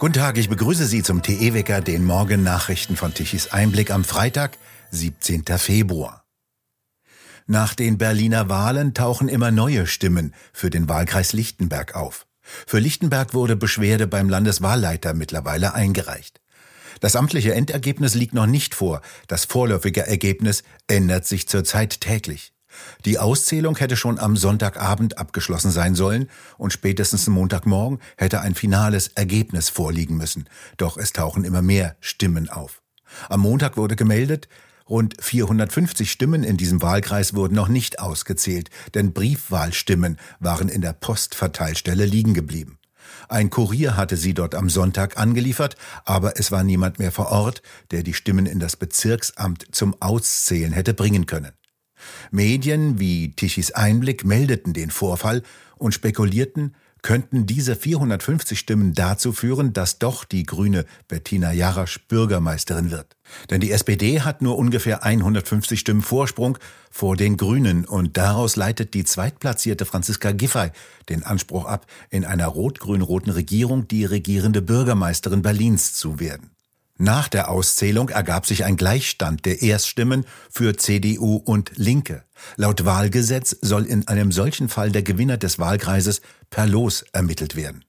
Guten Tag, ich begrüße Sie zum TE-Wecker, den Morgennachrichten von Tichys Einblick am Freitag, 17. Februar. Nach den Berliner Wahlen tauchen immer neue Stimmen für den Wahlkreis Lichtenberg auf. Für Lichtenberg wurde Beschwerde beim Landeswahlleiter mittlerweile eingereicht. Das amtliche Endergebnis liegt noch nicht vor. Das vorläufige Ergebnis ändert sich zurzeit täglich. Die Auszählung hätte schon am Sonntagabend abgeschlossen sein sollen und spätestens Montagmorgen hätte ein finales Ergebnis vorliegen müssen. Doch es tauchen immer mehr Stimmen auf. Am Montag wurde gemeldet, rund 450 Stimmen in diesem Wahlkreis wurden noch nicht ausgezählt, denn Briefwahlstimmen waren in der Postverteilstelle liegen geblieben. Ein Kurier hatte sie dort am Sonntag angeliefert, aber es war niemand mehr vor Ort, der die Stimmen in das Bezirksamt zum Auszählen hätte bringen können. Medien wie Tichys Einblick meldeten den Vorfall und spekulierten, könnten diese 450 Stimmen dazu führen, dass doch die grüne Bettina Jarasch Bürgermeisterin wird. Denn die SPD hat nur ungefähr 150 Stimmen Vorsprung vor den Grünen und daraus leitet die zweitplatzierte Franziska Giffey den Anspruch ab, in einer rot-grün-roten Regierung die regierende Bürgermeisterin Berlins zu werden. Nach der Auszählung ergab sich ein Gleichstand der Erststimmen für CDU und Linke. Laut Wahlgesetz soll in einem solchen Fall der Gewinner des Wahlkreises per Los ermittelt werden.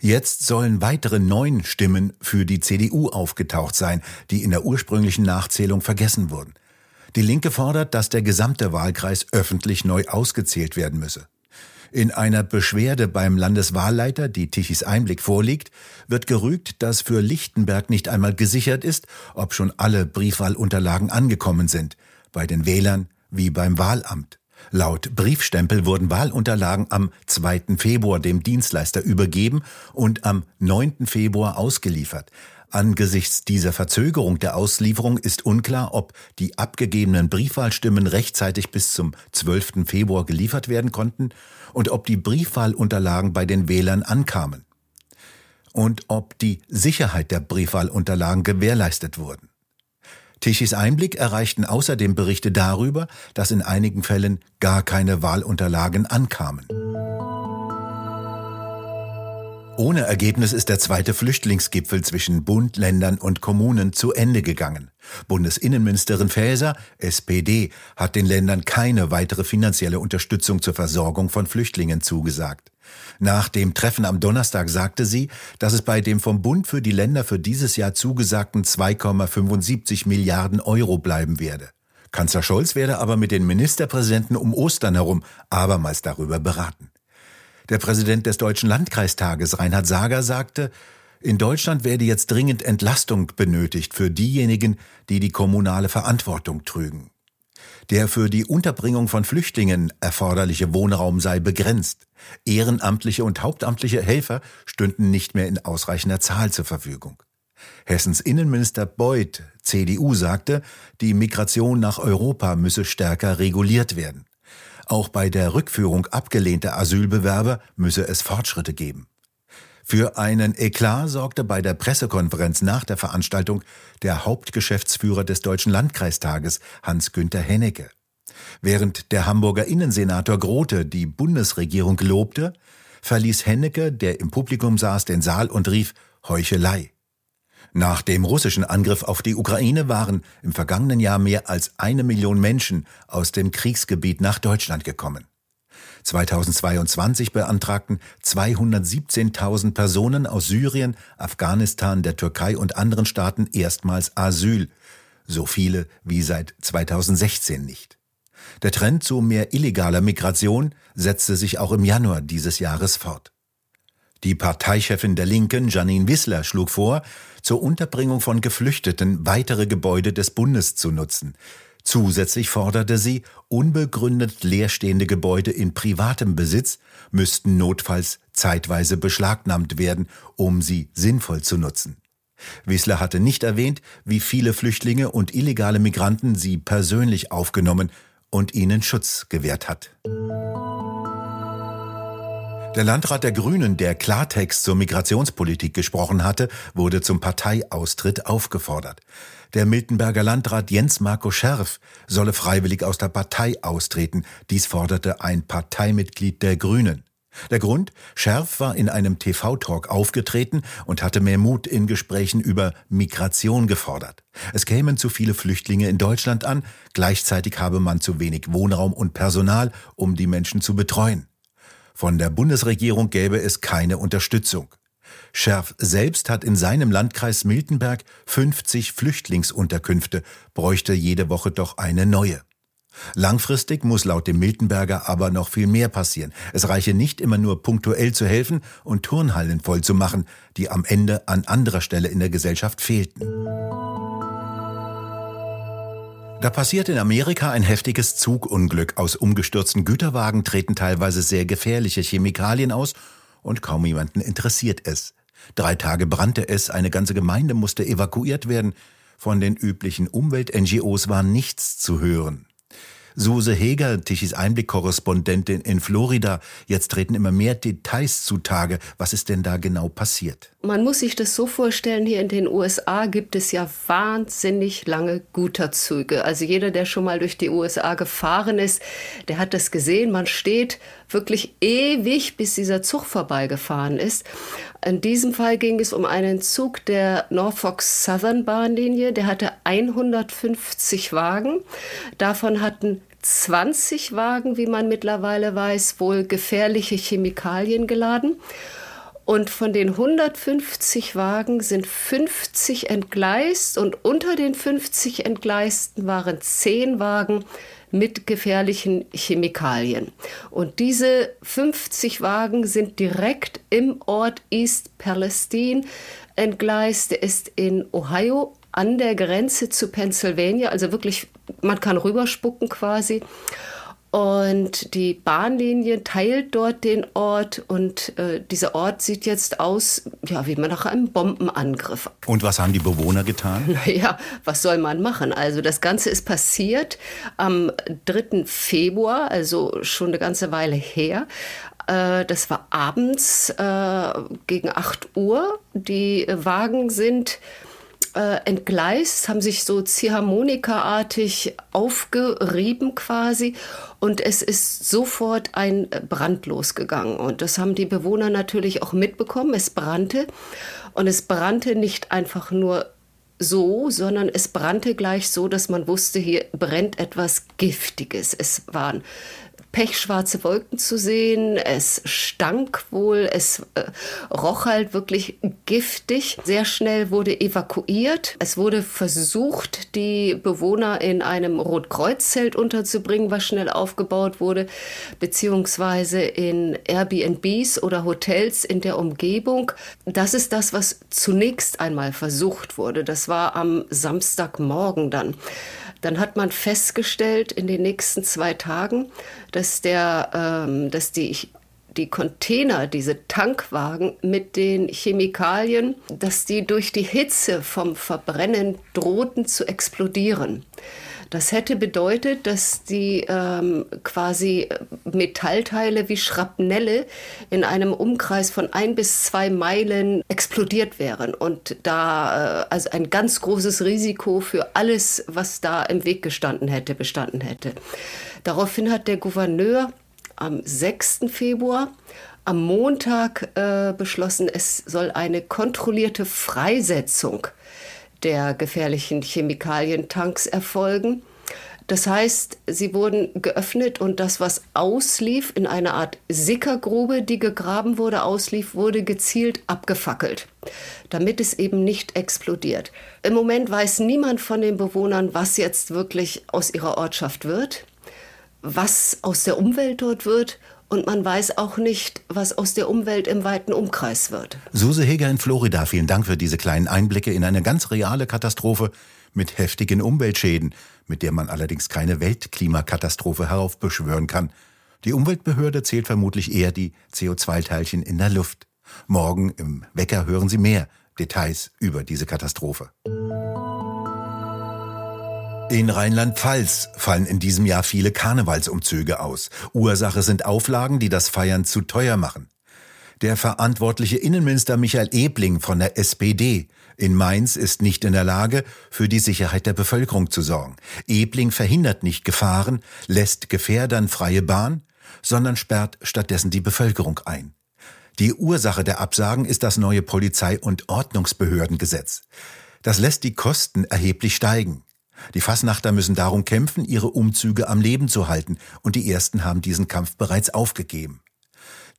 Jetzt sollen weitere neun Stimmen für die CDU aufgetaucht sein, die in der ursprünglichen Nachzählung vergessen wurden. Die Linke fordert, dass der gesamte Wahlkreis öffentlich neu ausgezählt werden müsse. In einer Beschwerde beim Landeswahlleiter, die Tichys Einblick vorliegt, wird gerügt, dass für Lichtenberg nicht einmal gesichert ist, ob schon alle Briefwahlunterlagen angekommen sind, bei den Wählern wie beim Wahlamt. Laut Briefstempel wurden Wahlunterlagen am 2. Februar dem Dienstleister übergeben und am 9. Februar ausgeliefert. Angesichts dieser Verzögerung der Auslieferung ist unklar, ob die abgegebenen Briefwahlstimmen rechtzeitig bis zum 12. Februar geliefert werden konnten und ob die Briefwahlunterlagen bei den Wählern ankamen und ob die Sicherheit der Briefwahlunterlagen gewährleistet wurden. Tichys Einblick erreichten außerdem Berichte darüber, dass in einigen Fällen gar keine Wahlunterlagen ankamen. Ohne Ergebnis ist der zweite Flüchtlingsgipfel zwischen Bund, Ländern und Kommunen zu Ende gegangen. Bundesinnenministerin Faeser, SPD, hat den Ländern keine weitere finanzielle Unterstützung zur Versorgung von Flüchtlingen zugesagt. Nach dem Treffen am Donnerstag sagte sie, dass es bei dem vom Bund für die Länder für dieses Jahr zugesagten 2,75 Milliarden Euro bleiben werde. Kanzler Scholz werde aber mit den Ministerpräsidenten um Ostern herum abermals darüber beraten. Der Präsident des Deutschen Landkreistages, Reinhard Sager, sagte, in Deutschland werde jetzt dringend Entlastung benötigt für diejenigen, die die kommunale Verantwortung trügen. Der für die Unterbringung von Flüchtlingen erforderliche Wohnraum sei begrenzt. Ehrenamtliche und hauptamtliche Helfer stünden nicht mehr in ausreichender Zahl zur Verfügung. Hessens Innenminister Beuth, CDU, sagte, die Migration nach Europa müsse stärker reguliert werden. Auch bei der Rückführung abgelehnter Asylbewerber müsse es Fortschritte geben. Für einen Eklat sorgte bei der Pressekonferenz nach der Veranstaltung der Hauptgeschäftsführer des Deutschen Landkreistages, Hans-Günther Hennecke. Während der Hamburger Innensenator Grote die Bundesregierung lobte, verließ Hennecke, der im Publikum saß, den Saal und rief Heuchelei. Nach dem russischen Angriff auf die Ukraine waren im vergangenen Jahr mehr als eine Million Menschen aus dem Kriegsgebiet nach Deutschland gekommen. 2022 beantragten 217.000 Personen aus Syrien, Afghanistan, der Türkei und anderen Staaten erstmals Asyl, so viele wie seit 2016 nicht. Der Trend zu mehr illegaler Migration setzte sich auch im Januar dieses Jahres fort. Die Parteichefin der Linken, Janine Wissler, schlug vor, zur Unterbringung von Geflüchteten weitere Gebäude des Bundes zu nutzen. Zusätzlich forderte sie, unbegründet leerstehende Gebäude in privatem Besitz müssten notfalls zeitweise beschlagnahmt werden, um sie sinnvoll zu nutzen. Wissler hatte nicht erwähnt, wie viele Flüchtlinge und illegale Migranten sie persönlich aufgenommen und ihnen Schutz gewährt hat. Der Landrat der Grünen, der Klartext zur Migrationspolitik gesprochen hatte, wurde zum Parteiaustritt aufgefordert. Der Miltenberger Landrat Jens Marco Scherf solle freiwillig aus der Partei austreten. Dies forderte ein Parteimitglied der Grünen. Der Grund? Scherf war in einem TV-Talk aufgetreten und hatte mehr Mut in Gesprächen über Migration gefordert. Es kämen zu viele Flüchtlinge in Deutschland an, gleichzeitig habe man zu wenig Wohnraum und Personal, um die Menschen zu betreuen. Von der Bundesregierung gäbe es keine Unterstützung. Scherf selbst hat in seinem Landkreis Miltenberg 50 Flüchtlingsunterkünfte, bräuchte jede Woche doch eine neue. Langfristig muss laut dem Miltenberger aber noch viel mehr passieren. Es reiche nicht immer nur punktuell zu helfen und Turnhallen voll zu machen, die am Ende an anderer Stelle in der Gesellschaft fehlten. Da passiert in Amerika ein heftiges Zugunglück. Aus umgestürzten Güterwagen treten teilweise sehr gefährliche Chemikalien aus und kaum jemanden interessiert es. Drei Tage brannte es, eine ganze Gemeinde musste evakuiert werden. Von den üblichen Umwelt-NGOs war nichts zu hören. Suse Heger, Tichys Einblick-Korrespondentin in Florida. Jetzt treten immer mehr Details zutage. Was ist denn da genau passiert? Man muss sich das so vorstellen, hier in den USA gibt es ja wahnsinnig lange Güterzüge. Also jeder, der schon mal durch die USA gefahren ist, der hat das gesehen. Man steht wirklich ewig, bis dieser Zug vorbeigefahren ist. In diesem Fall ging es um einen Zug der Norfolk Southern Bahnlinie. Der hatte 150 Wagen. Davon hatten 20 Wagen, wie man mittlerweile weiß, wohl gefährliche Chemikalien geladen. Und von den 150 Wagen sind 50 entgleist und unter den 50 Entgleisten waren 10 Wagen mit gefährlichen Chemikalien. Und diese 50 Wagen sind direkt im Ort East Palestine entgleist. Der ist in Ohio an der Grenze zu Pennsylvania, also wirklich, man kann rüberspucken quasi. Und die Bahnlinie teilt dort den Ort und äh, dieser Ort sieht jetzt aus, ja, wie man nach einem Bombenangriff. Und was haben die Bewohner getan? Naja, was soll man machen? Also das Ganze ist passiert am 3. Februar, also schon eine ganze Weile her. Äh, das war abends äh, gegen 8 Uhr. Die Wagen sind äh, entgleist, haben sich so Ziehharmonika-artig aufgerieben quasi und es ist sofort ein Brand losgegangen und das haben die Bewohner natürlich auch mitbekommen. Es brannte und es brannte nicht einfach nur so, sondern es brannte gleich so, dass man wusste, hier brennt etwas Giftiges. Es waren pechschwarze Wolken zu sehen. Es stank wohl, es äh, roch halt wirklich giftig. Sehr schnell wurde evakuiert. Es wurde versucht, die Bewohner in einem Rotkreuz-Zelt unterzubringen, was schnell aufgebaut wurde, beziehungsweise in Airbnbs oder Hotels in der Umgebung. Das ist das, was zunächst einmal versucht wurde. Das war am Samstagmorgen dann. Dann hat man festgestellt in den nächsten zwei Tagen, dass, der, ähm, dass die, die Container, diese Tankwagen mit den Chemikalien, dass die durch die Hitze vom Verbrennen drohten zu explodieren. Das hätte bedeutet, dass die ähm, quasi Metallteile wie Schrapnelle in einem Umkreis von ein bis zwei Meilen explodiert wären und da äh, also ein ganz großes Risiko für alles, was da im Weg gestanden hätte, bestanden hätte. Daraufhin hat der Gouverneur am 6. Februar am Montag äh, beschlossen, es soll eine kontrollierte Freisetzung der gefährlichen Chemikalientanks erfolgen. Das heißt, sie wurden geöffnet und das, was auslief, in einer Art Sickergrube, die gegraben wurde, auslief, wurde gezielt abgefackelt, damit es eben nicht explodiert. Im Moment weiß niemand von den Bewohnern, was jetzt wirklich aus ihrer Ortschaft wird, was aus der Umwelt dort wird und man weiß auch nicht, was aus der Umwelt im weiten Umkreis wird. Suse Heger in Florida, vielen Dank für diese kleinen Einblicke in eine ganz reale Katastrophe mit heftigen Umweltschäden, mit der man allerdings keine Weltklimakatastrophe heraufbeschwören kann. Die Umweltbehörde zählt vermutlich eher die CO2-Teilchen in der Luft. Morgen im Wecker hören Sie mehr Details über diese Katastrophe. In Rheinland-Pfalz fallen in diesem Jahr viele Karnevalsumzüge aus. Ursache sind Auflagen, die das Feiern zu teuer machen. Der verantwortliche Innenminister Michael Ebling von der SPD in Mainz ist nicht in der Lage, für die Sicherheit der Bevölkerung zu sorgen. Ebling verhindert nicht Gefahren, lässt Gefährdern freie Bahn. sondern sperrt stattdessen die Bevölkerung ein. Die Ursache der Absagen ist das neue Polizei- und Ordnungsbehördengesetz. Das lässt die Kosten erheblich steigen. Die Fasnachter müssen darum kämpfen, ihre Umzüge am Leben zu halten, und die ersten haben diesen Kampf bereits aufgegeben.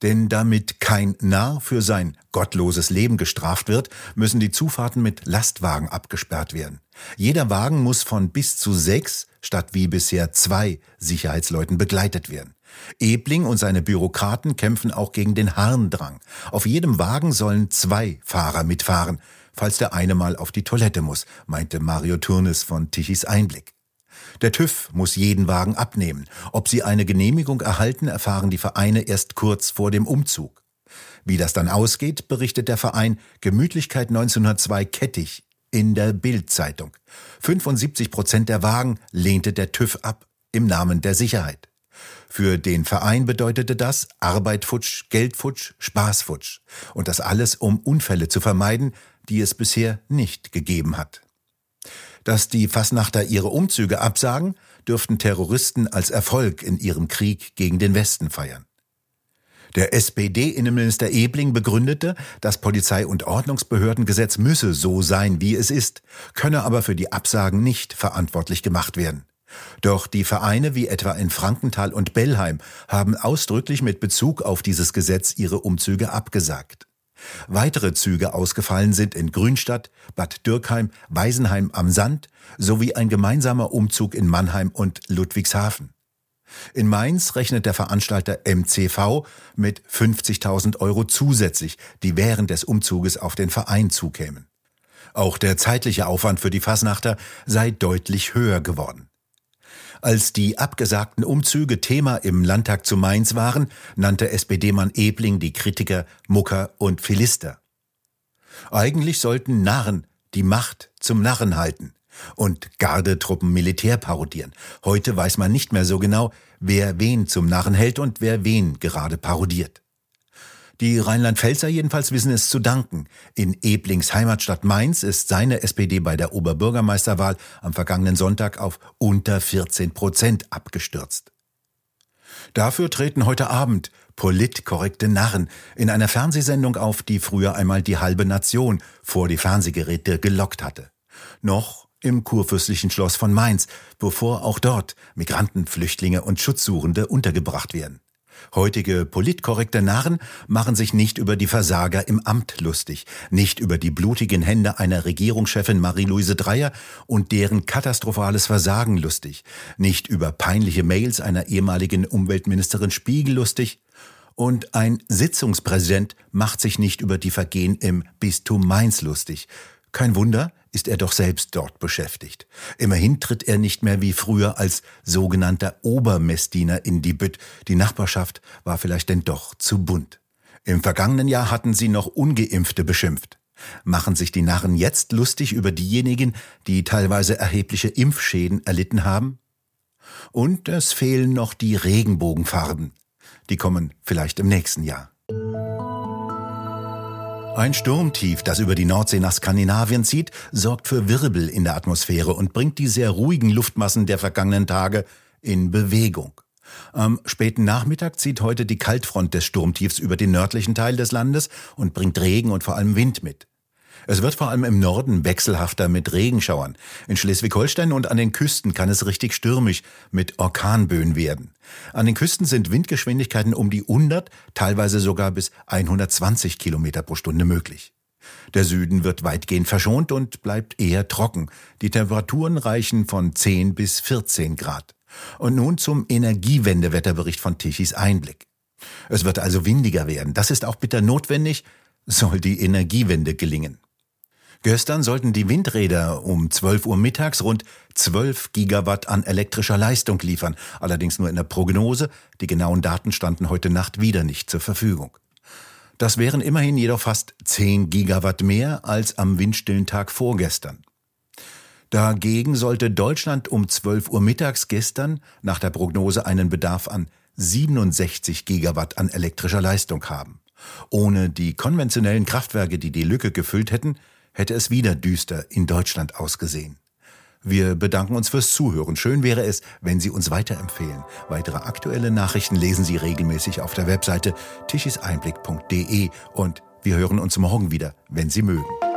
Denn damit kein Narr für sein gottloses Leben gestraft wird, müssen die Zufahrten mit Lastwagen abgesperrt werden. Jeder Wagen muss von bis zu sechs statt wie bisher zwei Sicherheitsleuten begleitet werden. Ebling und seine Bürokraten kämpfen auch gegen den Harndrang. Auf jedem Wagen sollen zwei Fahrer mitfahren, falls der eine mal auf die Toilette muss, meinte Mario Turnes von Tichys Einblick. Der TÜV muss jeden Wagen abnehmen. Ob sie eine Genehmigung erhalten, erfahren die Vereine erst kurz vor dem Umzug. Wie das dann ausgeht, berichtet der Verein Gemütlichkeit 1902 Kettig in der Bild-Zeitung. 75 Prozent der Wagen lehnte der TÜV ab im Namen der Sicherheit. Für den Verein bedeutete das Arbeit futsch, Geld futsch, Spaß futsch. Und das alles, um Unfälle zu vermeiden, die es bisher nicht gegeben hat dass die Fasnachter ihre Umzüge absagen, dürften Terroristen als Erfolg in ihrem Krieg gegen den Westen feiern. Der SPD-Innenminister Ebling begründete, das Polizei- und Ordnungsbehördengesetz müsse so sein, wie es ist, könne aber für die Absagen nicht verantwortlich gemacht werden. Doch die Vereine wie etwa in Frankenthal und Bellheim haben ausdrücklich mit Bezug auf dieses Gesetz ihre Umzüge abgesagt. Weitere Züge ausgefallen sind in Grünstadt, Bad Dürkheim, Weisenheim am Sand sowie ein gemeinsamer Umzug in Mannheim und Ludwigshafen. In Mainz rechnet der Veranstalter MCV mit 50.000 Euro zusätzlich, die während des Umzuges auf den Verein zukämen. Auch der zeitliche Aufwand für die Fasnachter sei deutlich höher geworden. Als die abgesagten Umzüge Thema im Landtag zu Mainz waren, nannte SPD-Mann Ebling die Kritiker Mucker und Philister. Eigentlich sollten Narren die Macht zum Narren halten und Gardetruppen Militär parodieren. Heute weiß man nicht mehr so genau, wer wen zum Narren hält und wer wen gerade parodiert. Die Rheinland-Pfälzer jedenfalls wissen es zu danken. In Eblings Heimatstadt Mainz ist seine SPD bei der Oberbürgermeisterwahl am vergangenen Sonntag auf unter 14 Prozent abgestürzt. Dafür treten heute Abend politkorrekte Narren in einer Fernsehsendung auf, die früher einmal die halbe Nation vor die Fernsehgeräte gelockt hatte. Noch im kurfürstlichen Schloss von Mainz, bevor auch dort Migranten, Flüchtlinge und Schutzsuchende untergebracht werden. Heutige politkorrekte Narren machen sich nicht über die Versager im Amt lustig, nicht über die blutigen Hände einer Regierungschefin Marie-Louise Dreyer und deren katastrophales Versagen lustig, nicht über peinliche Mails einer ehemaligen Umweltministerin Spiegel lustig, und ein Sitzungspräsident macht sich nicht über die Vergehen im Bistum Mainz lustig. Kein Wunder, ist er doch selbst dort beschäftigt. Immerhin tritt er nicht mehr wie früher als sogenannter Obermessdiener in die Bütt. Die Nachbarschaft war vielleicht denn doch zu bunt. Im vergangenen Jahr hatten sie noch Ungeimpfte beschimpft. Machen sich die Narren jetzt lustig über diejenigen, die teilweise erhebliche Impfschäden erlitten haben? Und es fehlen noch die Regenbogenfarben. Die kommen vielleicht im nächsten Jahr. Ein Sturmtief, das über die Nordsee nach Skandinavien zieht, sorgt für Wirbel in der Atmosphäre und bringt die sehr ruhigen Luftmassen der vergangenen Tage in Bewegung. Am späten Nachmittag zieht heute die Kaltfront des Sturmtiefs über den nördlichen Teil des Landes und bringt Regen und vor allem Wind mit. Es wird vor allem im Norden wechselhafter mit Regenschauern. In Schleswig-Holstein und an den Küsten kann es richtig stürmisch mit Orkanböen werden. An den Küsten sind Windgeschwindigkeiten um die 100, teilweise sogar bis 120 Kilometer pro Stunde möglich. Der Süden wird weitgehend verschont und bleibt eher trocken. Die Temperaturen reichen von 10 bis 14 Grad. Und nun zum Energiewendewetterbericht von Tichys Einblick. Es wird also windiger werden. Das ist auch bitter notwendig, soll die Energiewende gelingen. Gestern sollten die Windräder um 12 Uhr mittags rund 12 Gigawatt an elektrischer Leistung liefern, allerdings nur in der Prognose. Die genauen Daten standen heute Nacht wieder nicht zur Verfügung. Das wären immerhin jedoch fast 10 Gigawatt mehr als am windstillen Tag vorgestern. Dagegen sollte Deutschland um 12 Uhr mittags gestern nach der Prognose einen Bedarf an 67 Gigawatt an elektrischer Leistung haben. Ohne die konventionellen Kraftwerke, die die Lücke gefüllt hätten, hätte es wieder düster in Deutschland ausgesehen. Wir bedanken uns fürs Zuhören. Schön wäre es, wenn Sie uns weiterempfehlen. Weitere aktuelle Nachrichten lesen Sie regelmäßig auf der Webseite tischiseinblick.de und wir hören uns morgen wieder, wenn Sie mögen.